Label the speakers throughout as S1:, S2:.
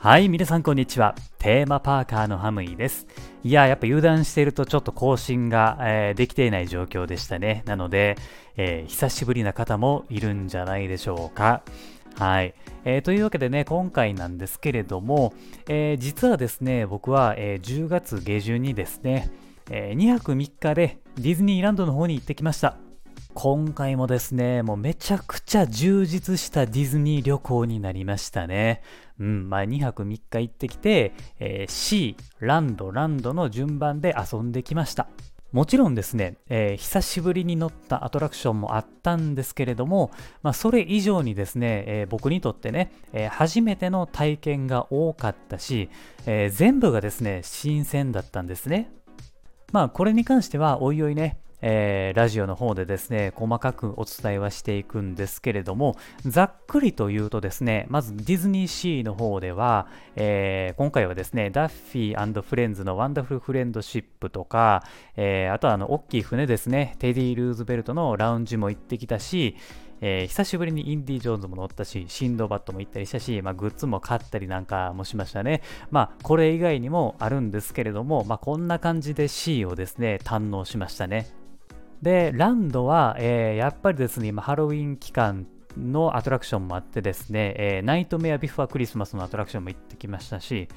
S1: はい、皆さんこんにちは。テーマパーカーのハムイです。いや、やっぱ油断しているとちょっと更新が、えー、できていない状況でしたね。なので、えー、久しぶりな方もいるんじゃないでしょうか。はい、えー、というわけでね、今回なんですけれども、えー、実はですね、僕は、えー、10月下旬にですね、え2泊3日でディズニーランドの方に行ってきました。今回もですね、もうめちゃくちゃ充実したディズニー旅行になりましたね。うん、まあ2泊3日行ってきて、えー、C、ランド、ランドの順番で遊んできました。もちろんですね、えー、久しぶりに乗ったアトラクションもあったんですけれども、まあ、それ以上にですね、えー、僕にとってね、えー、初めての体験が多かったし、え全部がですね、新鮮だったんですね。まあ、これに関しては、おいおいね、えー、ラジオの方でですね、細かくお伝えはしていくんですけれども、ざっくりと言うとですね、まずディズニーシーの方では、えー、今回はですね、ダッフィーフレンズのワンダフルフレンドシップとか、えー、あとはあの、大きい船ですね、テディ・ルーズベルトのラウンジも行ってきたし、えー、久しぶりにインディ・ジョーンズも乗ったし、シンドバットも行ったりしたし、まあ、グッズも買ったりなんかもしましたね。まあ、これ以外にもあるんですけれども、まあ、こんな感じで シーをですね、堪能しましたね。で、ランドは、えー、やっぱりですね、今ハロウィン期間のアトラクションもあってですね、えー、ナイトメアビフォークリスマスのアトラクションも行ってきましたし、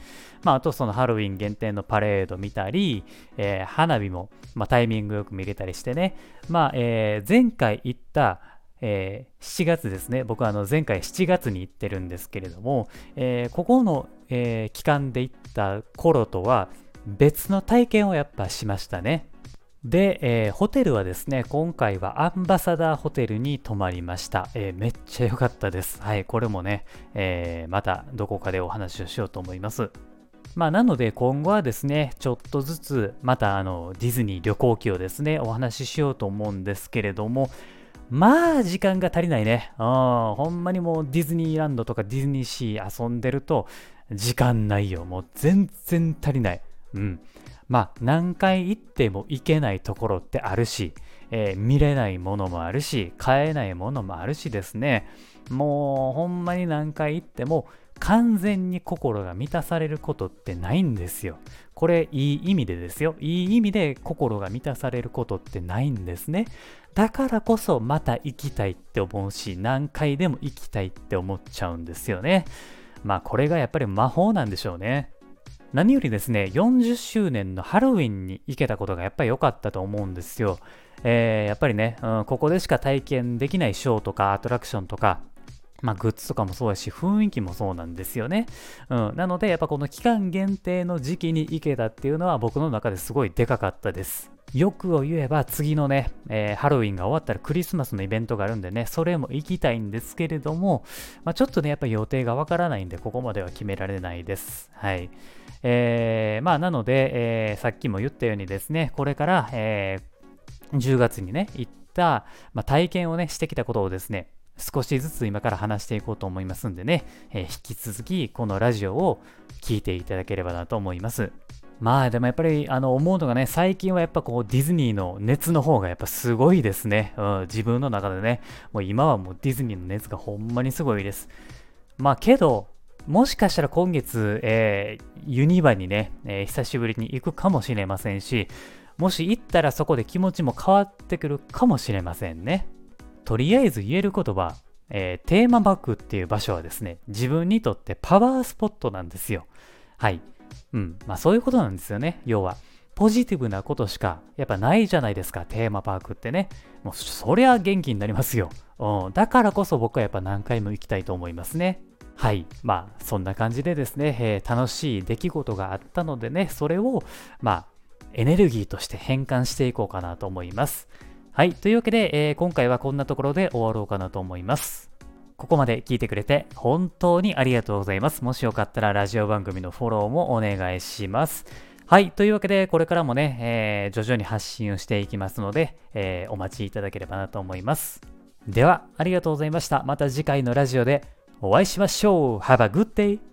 S1: まあ、あとそのハロウィン限定のパレード見たり、えー、花火も、まあ、タイミングよく見れたりしてね、まあ、えー、前回行った、え、7月ですね、僕はあの前回7月に行ってるんですけれども、え、ここの、え、期間で行った頃とは別の体験をやっぱしましたね。で、えー、ホテルはですね、今回はアンバサダーホテルに泊まりました。えー、めっちゃ良かったです。はい、これもね、えー、またどこかでお話をしようと思います。まあ、なので今後はですね、ちょっとずつまたあのディズニー旅行記をですね、お話ししようと思うんですけれども、まあ時間が足りないね。うん、ほんまにもうディズニーランドとかディズニーシー遊んでると時間ないよ。もう全然足りない。うん。まあ何回行っても行けないところってあるし、えー、見れないものもあるし、買えないものもあるしですね、もうほんまに何回行っても完全に心が満たされることってないんですよ。これいい意味でですよ。いい意味で心が満たされることってないんですね。だからこそまた行きたいって思うし、何回でも行きたいって思っちゃうんですよね。まあこれがやっぱり魔法なんでしょうね。何よりですね、40周年のハロウィンに行けたことがやっぱり良かったと思うんですよ。えー、やっぱりね、うん、ここでしか体験できないショーとかアトラクションとか、まあ、グッズとかもそうやし、雰囲気もそうなんですよね。うん。なので、やっぱこの期間限定の時期に行けたっていうのは僕の中ですごいでかかったです。欲を言えば次のね、えー、ハロウィンが終わったらクリスマスのイベントがあるんでね、それも行きたいんですけれども、まあ、ちょっとね、やっぱ予定がわからないんで、ここまでは決められないです。はい。えー、まあ、なので、えー、さっきも言ったようにですね、これから、えー、10月にね、行った、まあ、体験をね、してきたことをですね、少しずつ今から話していこうと思いますんでね、えー、引き続きこのラジオを聴いていただければなと思います。まあでもやっぱりあの思うのがね、最近はやっぱこうディズニーの熱の方がやっぱすごいですね。うん、自分の中でね、もう今はもうディズニーの熱がほんまにすごいです。まあけど、もしかしたら今月、えー、ユニバにね、えー、久しぶりに行くかもしれませんし、もし行ったらそこで気持ちも変わってくるかもしれませんね。とりあえず言えることは、えー、テーマバックっていう場所はですね、自分にとってパワースポットなんですよ。はい。うん。まあそういうことなんですよね。要は。ポジティブなことしかやっぱないじゃないですか、テーマパークってね。もうそりゃ元気になりますよ。うん。だからこそ僕はやっぱ何回も行きたいと思いますね。はい。まあ、そんな感じでですね、えー、楽しい出来事があったのでね、それを、まあ、エネルギーとして変換していこうかなと思います。はい。というわけで、えー、今回はこんなところで終わろうかなと思います。ここまで聞いてくれて本当にありがとうございます。もしよかったらラジオ番組のフォローもお願いします。はい。というわけで、これからもね、えー、徐々に発信をしていきますので、えー、お待ちいただければなと思います。では、ありがとうございました。また次回のラジオでお会いしましょう !Have a good day!